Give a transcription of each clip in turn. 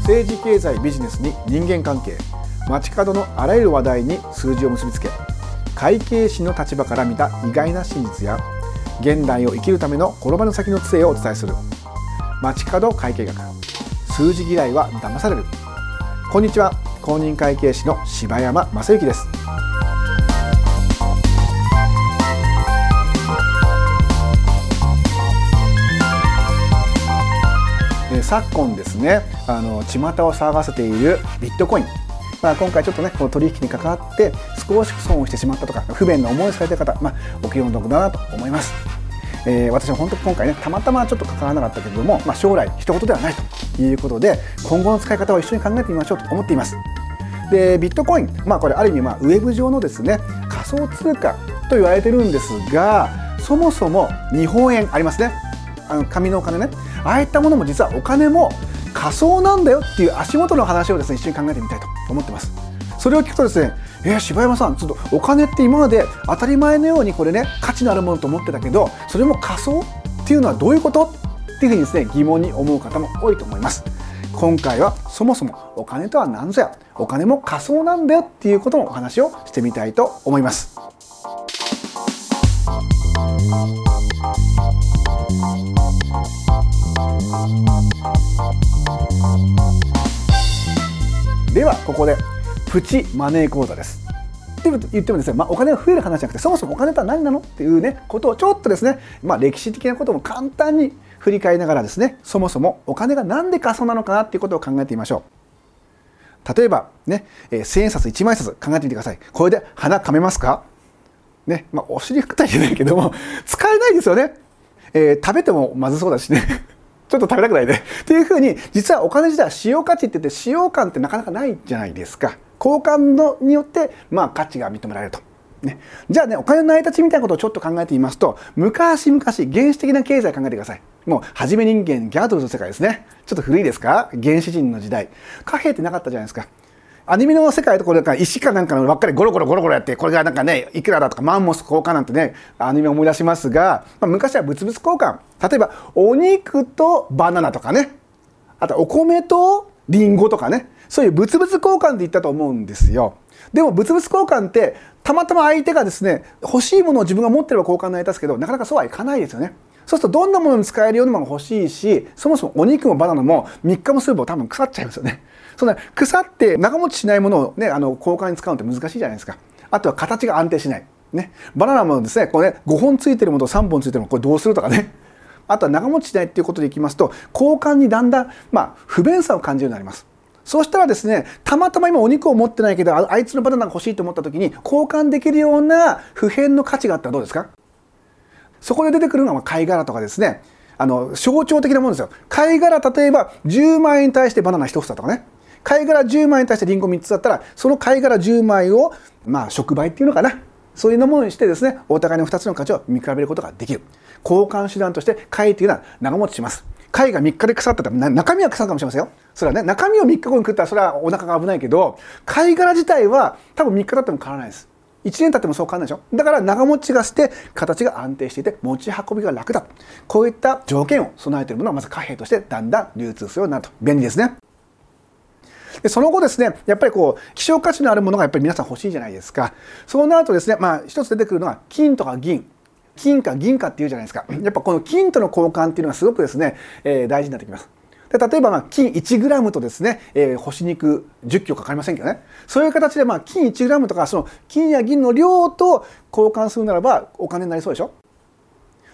政治経済ビジネスに人間関係街角のあらゆる話題に数字を結びつけ会計士の立場から見た意外な真実や現代を生きるための転ばぬ先の杖をお伝えする。街角会計学数字嫌いは騙される。こんにちは。公認会計士の柴山正幸です。昨今ですねあの巷を騒がせているビットコインまあ、今回ちょっとねこの取引に関わって少し損をしてしまったとか不便な思いをされた方、まあ、お気の毒だなと思います。えー、私は本当今回ねたまたまちょっと関わらなかったけれども、まあ、将来一言ではないということで今後の使い方を一緒に考えてみましょうと思っています。でビットコイン、まあ、これある意味まあウェブ上のですね仮想通貨と言われてるんですがそもそも日本円ありますねあの紙のお金ねああいったものも実はお金も仮想なんだよっていう足元の話をですね一緒に考えてみたいと思ってます。それを聞くとですねえー、柴山さんちょっとお金って今まで当たり前のようにこれね価値のあるものと思ってたけどそれも仮想っていうのはどういうことっていうふうにですね疑問に思う方も多いと思います。今回はそもそもお金とは何ぞや。お金も仮想なんだよっていうことのお話をしてみたいと思います。ではここでプチマネー講座です。って言ってもですね、まあ、お金が増える話じゃなくてそもそもお金とは何なのっていうねことをちょっとですね、まあ、歴史的なことも簡単に振り返りながらですねそもそもお金が何で仮想なのかなっていうことを考えてみましょう。例えばね、えー、1000円札1枚札考えてみてください。これで鼻かめますか？ねまあ、お尻拭くとは言えないけども使えないですよね、えー、食べてもまずそうだしね。ちょっと食べたくないね。っていうふうに、実はお金自体は使用価値って言って、使用感ってなかなかないじゃないですか。交換のによって、まあ、価値が認められると。ね、じゃあね、お金の成り立ちみたいなことをちょっと考えてみますと、昔々、原始的な経済考えてください。もう、初め人間、ギャドルの世界ですね。ちょっと古いですか？原始人の時代。貨幣ってなかったじゃないですか。アニメの世界とこれか石かなんかのばっかりゴロゴロゴロゴロやってこれがなんかねいくらだとかマンモス交換なんてねアニメ思い出しますが、まあ、昔は物々交換例えばお肉とバナナとかねあとお米とリンゴとかねそういう物々交換って言ったと思うんですよ。でも物々交換ってたまたま相手がですね欲しいものを自分が持ってれば交換になりますけどなかなかそうはいかないですよね。そうするとどんなものに使えるようなものが欲しいしそもそもお肉もバナナも3日もすれば多分腐っちゃいますよね。その腐って長持ちしないものを、ね、あの交換に使うのって難しいじゃないですか。あとは形が安定しない。ね、バナナもですねこれね5本ついてるものと3本ついてるものこれどうするとかねあとは長持ちしないっていうことでいきますと交換にだんだん、まあ、不便さを感じるようになります。そうしたらですねたまたま今お肉を持ってないけどあいつのバナナが欲しいと思った時に交換できるような普遍の価値があったらどうですか？そこで出てくるのが貝殻とかですね。あの象徴的なものですよ。貝殻例えば10万円に対してバナナ1房とかね。貝殻10枚に対してリンゴ3つだったらその貝殻10枚をまあ触媒っていうのかな。そういうものにしてですねお互いの2つの価値を見比べることができる。交換手段として貝というのは長持ちします。貝が3日で腐ったら中身は腐るかもしれませんよ。それはね中身を3日後に食ったらそれはお腹が危ないけど貝殻自体は多分3日経っても変わらないです。1年経ってもそう変わらないでしょ？だから長持ちがして形が安定していて持ち運びが楽だ。こういった条件を備えているものはまず貨幣としてだんだん流通するようになると。便利ですね。でその後ですねやっぱりこう希少価値のあるものがやっぱり皆さん欲しいじゃないですか。そうなるとですねまあ一つ出てくるのは金とか銀。金か銀かっていうじゃないですか。やっぱこの金との交換っていうのがすごくですね、えー、大事になってきます。で例えばまあ金 1g とですね、えー、干し肉10キロかかりませんけどね。そういう形でまあ金 1g とかその金や銀の量と交換するならばお金になりそうでしょ？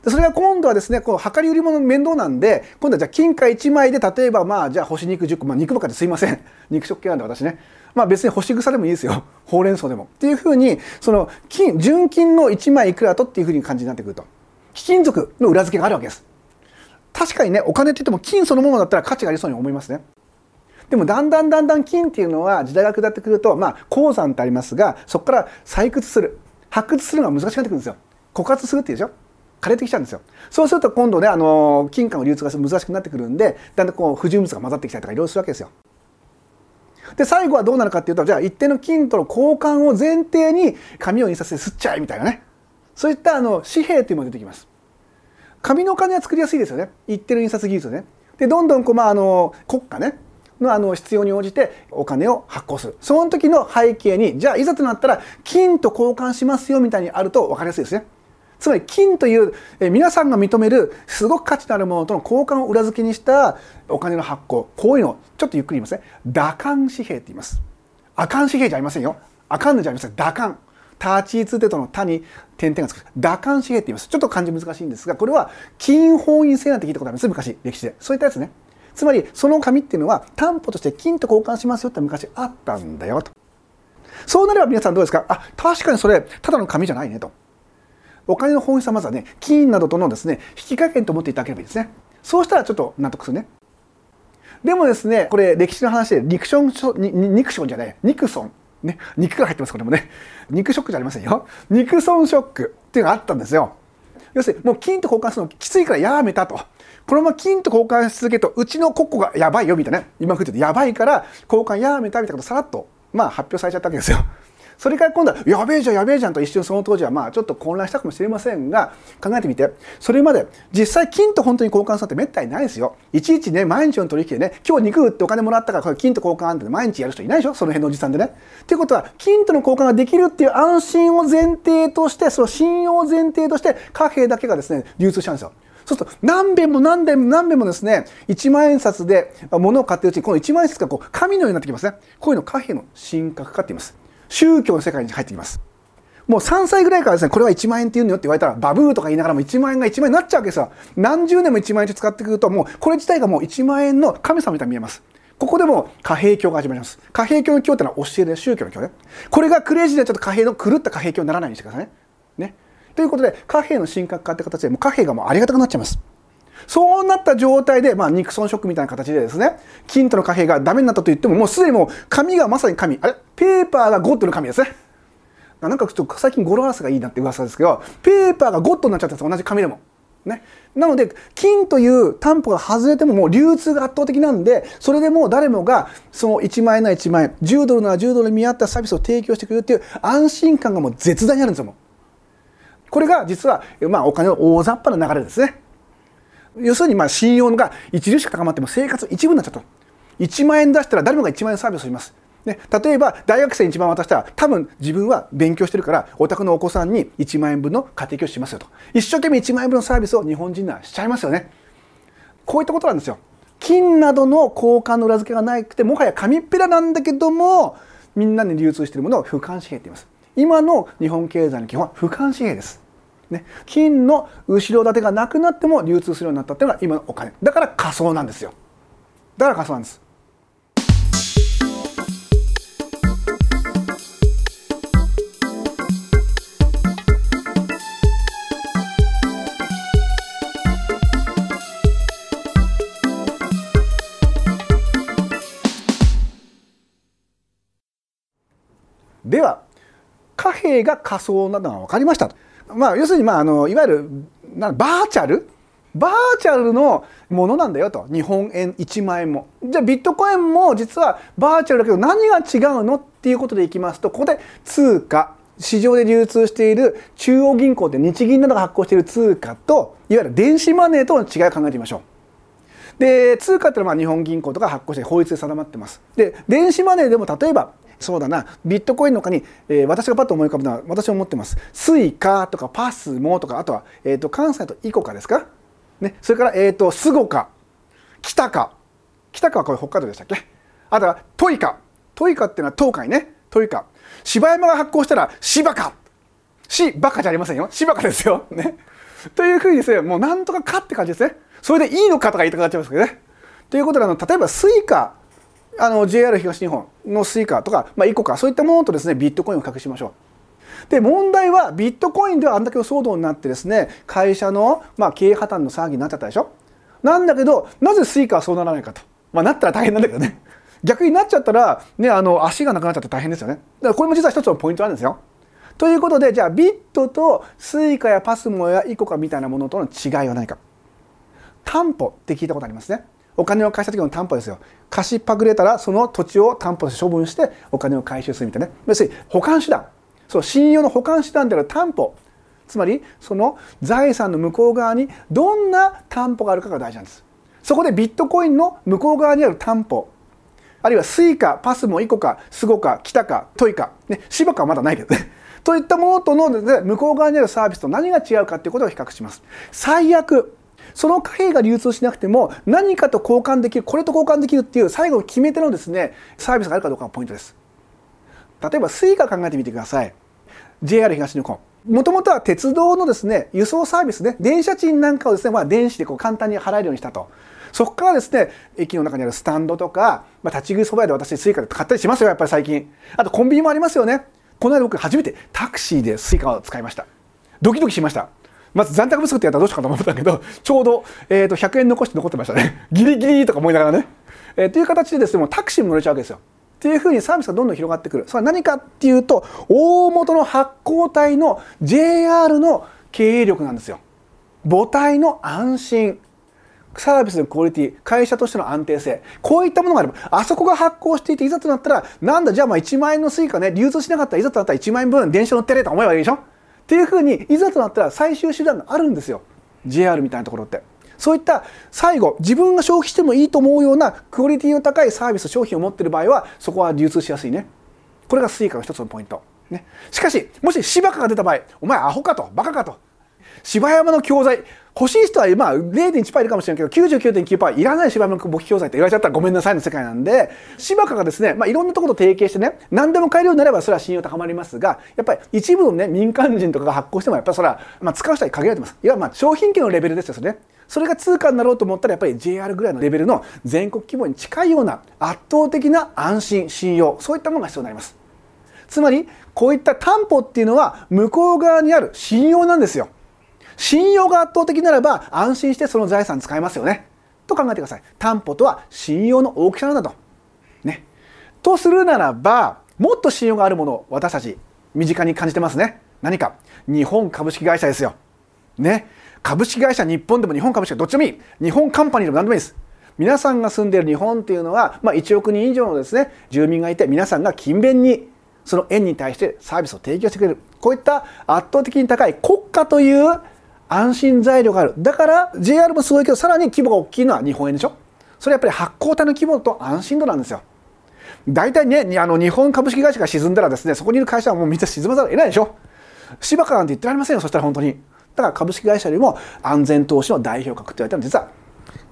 でそれが今度はですねこう量り売り物面倒なんで今度はじゃあ金貨1枚で例えばまあじゃあ干し肉10個、まあ、肉ばかりですいません。肉食系なんで私ね。まあ別に干し草でもいいですよ。ほうれん草でも。っていうふうにその金純金の1枚いくらとっていうふうに感じになってくると。貴金属の裏付けがあるわけです。確かにねお金って言っても金そのものだったら価値がありそうに思いますね。でもだんだんだんだん金っていうのは時代が下ってくるとまあ鉱山ってありますがそこから採掘する。発掘するのが難しくなってくるんですよ。枯渇するっていうでしょ？枯れてきちゃうんですよ。そうすると今度ねあの金貨の流通が難しくなってくるんでだんだんこう不純物が混ざってきたりとかいろいろするわけですよ。で最後はどうなるかっていうとじゃあ一定の金との交換を前提に紙を印刷して吸っちゃえみたいなね。そういったあの紙幣というものが出てきます。紙のお金は作りやすいですよね。一定の印刷技術ね。でどんどんこう、まあ、あの国家ね。のあの必要に応じてお金を発行する。その時の背景にじゃあいざとなったら金と交換しますよみたいにあると分かりやすいですね。つまり金というえ皆さんが認めるすごく価値のあるものとの交換を裏付けにしたお金の発行こういうのをちょっとゆっくり言いますね。打艦紙幣って言います。アカン紙幣じゃありませんよ。アカンヌじゃありません。打艦ターチーツテトの「他」に点々がつく打艦紙幣って言います。ちょっと漢字難しいんですがこれは金本位制なんて聞いたことあります？昔歴史で。そういったやつねつまりその紙っていうのは担保として金と交換しますよって昔あったんだよと。そうなれば皆さんどうですか？あ確かにそれただの紙じゃないねと。お金の本質はまずはね金などとのですね引き換えと思っていただければいいですね。そうしたらちょっと納得するね。でもですねこれ歴史の話でニクションニクションじゃないニクソン。ね肉が入ってますこれもね。肉ショックじゃありませんよ。肉損ショックっていうのがあったんですよ。要するにもう金と交換するのきついからやめたと。このまま金と交換し続けるとうちの国庫がやばいよみたいな今風にやばいから交換やめたみたいなことさらっとまあ発表されちゃったわけですよ。それから今度はやべえじゃんやべえじゃんと一瞬その当時はまあちょっと混乱したかもしれませんが考えてみて。それまで実際金と本当に交換するってめったにないですよ。いちいちね毎日の取引でね今日肉売ってお金もらったから金と交換って毎日やる人いないでしょ？その辺のおじさんでね。っていうことは金との交換ができるっていう安心を前提としてその信用を前提として貨幣だけがですね流通しちゃうんですよ。そうすると何遍も何遍も何遍もですね1万円札で物を買ってるうちにこの1万円札がこう紙のようになってきますね。こういうの貨幣の神格化って言います。宗教の世界に入ってきます。もう3歳ぐらいからですねこれは1万円って言うのよって言われたらバブーとか言いながらも1万円が1万円になっちゃうわけですよ。何十年も1万円って使ってくるともうこれ自体がもう1万円の神様みたいに見えます。ここでも貨幣教が始まります。貨幣教の教ってのは教えで宗教の教ね。これがクレイジーでちょっと貨幣の狂った貨幣教にならないようにしてくださいね。ね。ということで貨幣の神格化って形でもう貨幣がもうありがたくなっちゃいます。そうなった状態で、まあ、ニクソンショックみたいな形でですね、金との貨幣がダメになったと言っても、もうすでにもう紙がまさに紙。あれ？ペーパーがゴッドの紙ですね。なんかちょっと最近語呂合わせがいいなって噂ですけど、ペーパーがゴッドになっちゃったんです同じ紙でも。ね。なので、金という担保が外れてももう流通が圧倒的なんで、それでもう誰もがその1万円なら1万円、10ドルなら10ドルに見合ったサービスを提供してくれるっていう安心感がもう絶大にあるんですよ。もこれが実は、まあ、お金の大雑把な流れですね。要するにまあ信用が著しく高まっても生活一部になっちゃった1万円出したら誰もが1万円サービスをします。ね、例えば大学生に1万円渡したら多分自分は勉強してるからお宅のお子さんに1万円分の家庭教師しますよと。一生懸命1万円分のサービスを日本人ならしちゃいますよね。こういったことなんですよ。金などの交換の裏付けがなくてもはや紙っぺらなんだけどもみんなに流通しているものを俯瞰紙幣って言います。今の日本経済の基本は俯瞰紙幣です。ね、金の後ろ盾がなくなっても流通するようになったっていうのが今のお金。だから仮想なんですよ。だから仮想なんです。では貨幣が仮想なのが分かりましたまあ、要するに、まあ、あのいわゆるなバーチャル？バーチャルのものなんだよと日本円1万円もじゃあビットコインも実はバーチャルだけど何が違うのっていうことでいきますとここで通貨市場で流通している中央銀行って日銀などが発行している通貨といわゆる電子マネーとの違いを考えてみましょう。で通貨っていうのは日本銀行とか発行して法律で定まってます。で電子マネーでも例えばそうだな。ビットコインの他に、えー、私がパッと思い浮かぶのは私は思ってます。 Suica とか PASMO とかあとは、えーと、関西と ICOCA ですか、ね、それから、えーと、 SUGOCA。Kitaca。Kitaca はこれ北海道でしたっけ？あとは TOICA。TOICA っていうのは東海ね。 TOICA。柴山が発行したらシバカシバカじゃありませんよ。シバカですよ。ね。というふうにですねもうなんとかかって感じですね。それでいいのかとか言いたくなっちゃいますけどね。ということであの例えば Suica あの JR 東日本の Suica とか、まあ、 ICOCA そういったものとですねビットコインを比較しましょう。で問題はビットコインではあんだけの騒動になってですね会社の、まあ、経営破綻の騒ぎになっちゃったでしょなんだけどなぜ Suica はそうならないかと、まあ、なったら大変なんだけどね逆になっちゃったら、ね、あの足がなくなっちゃって大変ですよねだからこれも実は一つのポイントなんですよ。ということでじゃあビットと Suica や PASMO や ICOCA みたいなものとの違いは何か担保って聞いたことありますね。お金を貸した時の担保ですよ。貸しはぐれたらその土地を担保して処分してお金を回収するみたいなね。要するに保管手段。そう信用の保管手段である担保。つまりその財産の向こう側にどんな担保があるかが大事なんです。そこでビットコインの向こう側にある担保。あるいは Suica PASMO ICOCA SUGOCA Kitaca TOICA、ね、シバカはまだないけどね。といったものとの、向こう側にあるサービスと何が違うかということを比較します。最悪その貨幣が流通しなくても何かと交換できるこれと交換できるっていう最後の決め手のですねサービスがあるかどうかがポイントです。例えばスイカ考えてみてください。JR 東日本。もともとは鉄道のですね輸送サービスね電車賃なんかをですね、まあ、電子でこう簡単に払えるようにしたと。そこからですね駅の中にあるスタンドとか、まあ、立ち食いそば屋で私スイカで買ったりしますよやっぱり最近。あとコンビニもありますよね。この間僕初めてタクシーでスイカを使いました。ドキドキしました。まず残高不足ってやったらどうしようかと思ったけど ちょうど、えーと、100円残して残ってましたね。ギリギリとか思いながらね、えー、という形でですねもうタクシーも乗れちゃうわけですよ。っていうふうにサービスがどんどん広がってくる。それは何かっていうと大元の発行体の JR の経営力なんですよ。母体の安心。サービスのクオリティ会社としての安定性。こういったものがあればあそこが発行していていざとなったらなんだじゃあまあ1万円のスイカね流通しなかったらいざとなったら1万円分電車乗ってれと思えばいいでしょ？っていうふうにいざとなったら最終手段があるんですよ。JR みたいなところって。そういった最後自分が消費してもいいと思うようなクオリティの高いサービス商品を持っている場合はそこは流通しやすいね。これがスイカの一つのポイント、ね、しかしもし芝カが出た場合お前アホかとバカかと芝山の教材欲しい人はまあ0.1%いるかもしれないけど99.9%いらない芝山の簿記教材って言われちゃったらごめんなさいの世界なんで芝カがですね、まあ、いろんなところと提携してね何でも買えるようになればそれは信用高まりますがやっぱり一部のね民間人とかが発行してもやっぱりそれは、まあ、使う人は限られてます。いわばまあ商品券のレベルですよねそれが通貨になろうと思ったらやっぱり JR ぐらいのレベルの全国規模に近いような圧倒的な安心信用そういったものが必要になります。つまりこういった担保っていうのは向こう側にある信用なんですよ。信用が圧倒的ならば安心してその財産使えますよね。と考えてください。担保とは信用の大きさなんだと。ね。とするならばもっと信用があるものを私たち身近に感じてますね。何か。日本株式会社ですよ。ね。株式会社日本でも日本株式会社どっちでもいい。日本カンパニーでも何でもいいです。皆さんが住んでいる日本っていうのは、まあ、1億人以上のですね住民がいて皆さんが勤勉にその円に対してサービスを提供してくれる。こういった圧倒的に高い国家という安心材料がある。だから JR もすごいけどさらに規模が大きいのは日本円でしょ。それやっぱり発行体の規模と安心度なんですよ。大体ねあの日本株式会社が沈んだらですねそこにいる会社はもうみんな沈まざるを得ないでしょ。芝川なんて言ってられませんよそしたら本当に。だから株式会社よりも安全投資の代表格って言われたのは実は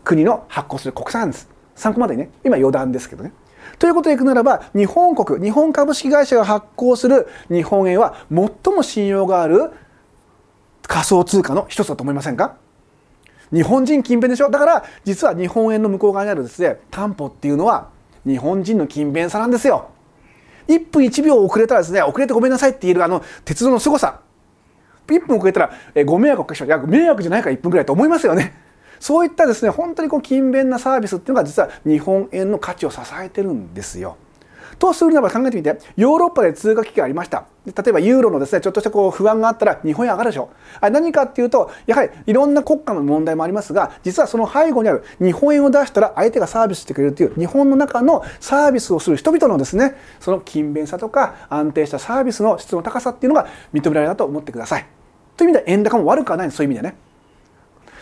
国の発行する国債なんです。参考までにね今余談ですけどね。ということでいくならば日本国日本株式会社が発行する日本円は最も信用がある仮想通貨の一つだと思いませんか？日本人勤勉でしょ？だから実は日本円の向こう側にあるですね担保っていうのは日本人の勤勉さなんですよ。1分1秒遅れたらですね遅れてごめんなさいって言えるあの鉄道の凄さ。1分遅れたら、えご迷惑をかけしまういや迷惑じゃないから1分ぐらいと思いますよね。そういったですね本当にこう勤勉なサービスっていうのが実は日本円の価値を支えてるんですよ。とするならば考えてみてヨーロッパで通貨危機がありました例えばユーロのですねちょっとしたこう不安があったら日本円上がるでしょあ何かっていうとやはりいろんな国家の問題もありますが実はその背後にある日本円を出したら相手がサービスしてくれるという日本の中のサービスをする人々のですねその勤勉さとか安定したサービスの質の高さっていうのが認められたと思ってください。という意味では円高も悪くはないそういう意味でね。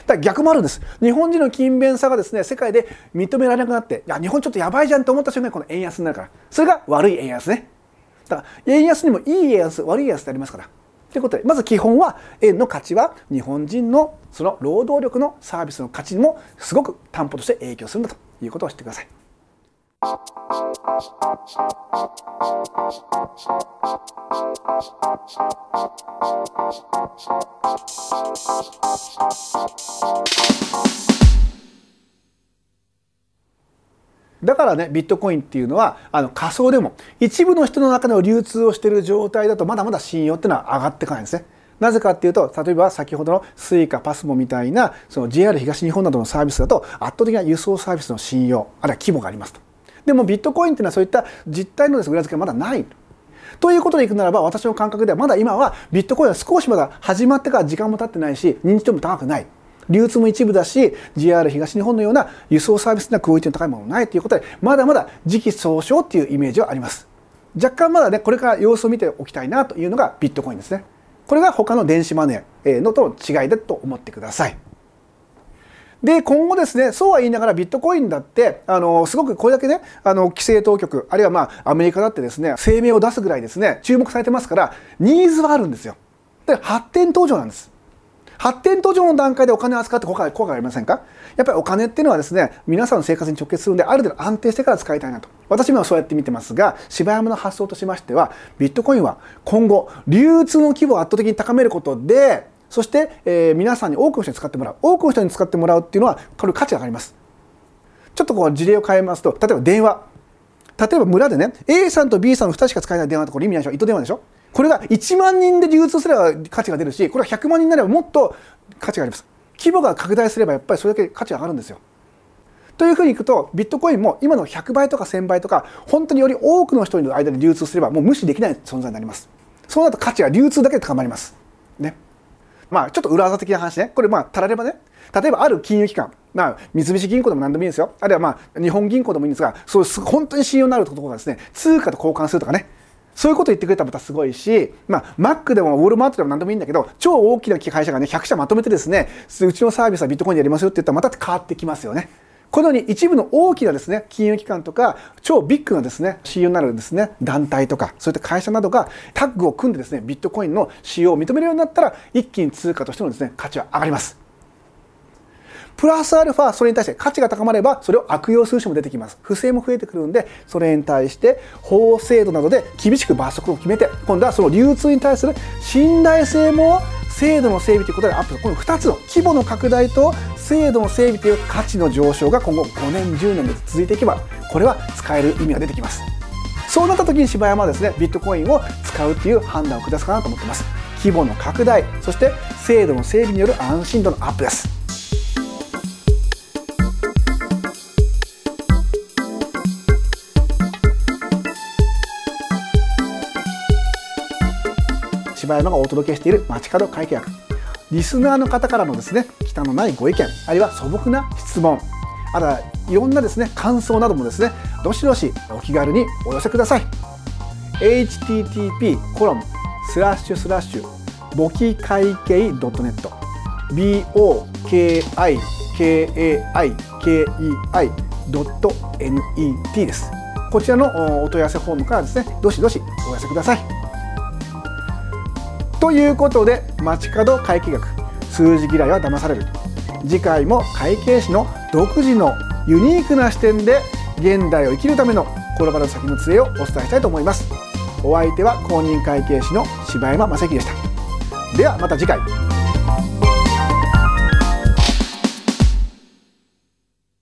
だ逆もあるんです。日本人の勤勉さがですね、世界で認められなくなって、いや、日本ちょっとやばいじゃんと思った瞬間にこの円安になるから。それが悪い円安ね。だから円安にもいい円安、悪い円安ってありますから。ということで、まず基本は円の価値は日本人のその労働力のサービスの価値にもすごく担保として影響するんだということを知ってください。だからねビットコインっていうのはあの仮想でも一部の人の中で流通をしている状態だとまだまだ信用っていうのは上がっていかないんですね。なぜかっていうと例えば先ほどの Suica パスモみたいなその JR 東日本などのサービスだと圧倒的な輸送サービスの信用あるいは規模がありますと。でもビットコインっていうのはそういった実態のです裏付けがまだない。ということでいくならば私の感覚ではまだ今はビットコインは少しまだ始まってから時間も経ってないし認知度も高くない。流通も一部だし JR 東日本のような輸送サービスなクオリティの高いものもないということでまだまだ時期尚早っていうイメージはあります若干まだねこれから様子を見ておきたいなというのがビットコインですねこれが他の電子マネーのとの違いだと思ってくださいで今後ですねそうは言いながらビットコインだってあのすごくこれだけねあの規制当局あるいはまあアメリカだってですね声明を出すぐらいですね注目されてますからニーズはあるんですよ。で発展途上なんです。発展途上の段階でお金を扱って効果効果がありませんか？やっぱりお金っていうのはですね皆さんの生活に直結するんである程度安定してから使いたいなと。私もそうやって見てますが柴山の発想としましてはビットコインは今後流通の規模を圧倒的に高めることでそして、え、皆さんに多くの人に使ってもらう。多くの人に使ってもらうっていうのはこれ価値が上がります。ちょっとこう事例を変えますと例えば電話。例えば村でね A さんと B さんの2人しか使えない電話とこれ意味ないでしょ。糸電話でしょ。これが1万人で流通すれば価値が出るしこれは100万人になればもっと価値があります。規模が拡大すればやっぱりそれだけ価値が上がるんですよ。というふうにいくとビットコインも今の100倍とか1000倍とか本当により多くの人の間で流通すればもう無視できない存在になります。そうなると価値は流通だけで高まります。ね。まあちょっと裏技的な話ね。これまあたらればね。例えばある金融機関、まあ、三菱銀行でも何でもいいですよ。あるいはまあ日本銀行でもいいんですがそういう本当に信用のあるところがですね通貨と交換するとかね。そういうこと言ってくれたらまたすごいし、まあ、マックでもウォールマートでも何でもいいんだけど超大きな会社がね100社まとめてですねうちのサービスはビットコインでやりますよって言ったらまた変わってきますよね。このように一部の大きなですね金融機関とか超ビッグなですね信用になるですね団体とかそういった会社などがタッグを組んでですねビットコインの使用を認めるようになったら一気に通貨としてのですね価値は上がります。プラスアルファそれに対して価値が高まればそれを悪用する人も出てきます。不正も増えてくるんでそれに対して法制度などで厳しく罰則を決めて今度はその流通に対する信頼性も制度の整備ということでアップこの2つの規模の拡大と制度の整備という価値の上昇が今後5年10年で続いていけばこれは使える意味が出てきます。そうなった時に柴山はですねビットコインを使うという判断を下すかなと思ってます。規模の拡大そして制度の整備による安心度のアップです。柴山がお届けしている街角会計学。リスナーの方からのですね忌憚のないご意見あるいは素朴な質問。あるいろんなですね感想などもですねどしどしお気軽にお寄せください。http コロンスラッシュスラッシュ簿記会計 .net bokikai.kei.net です。こちらのお問い合わせフォームからですねどしどしお寄せください。ということで街角会計学数字嫌いは騙される次回も会計士の独自のユニークな視点で現代を生きるための転ばる先の杖をお伝えしたいと思います。お相手は公認会計士の柴山正樹でした。ではまた次回。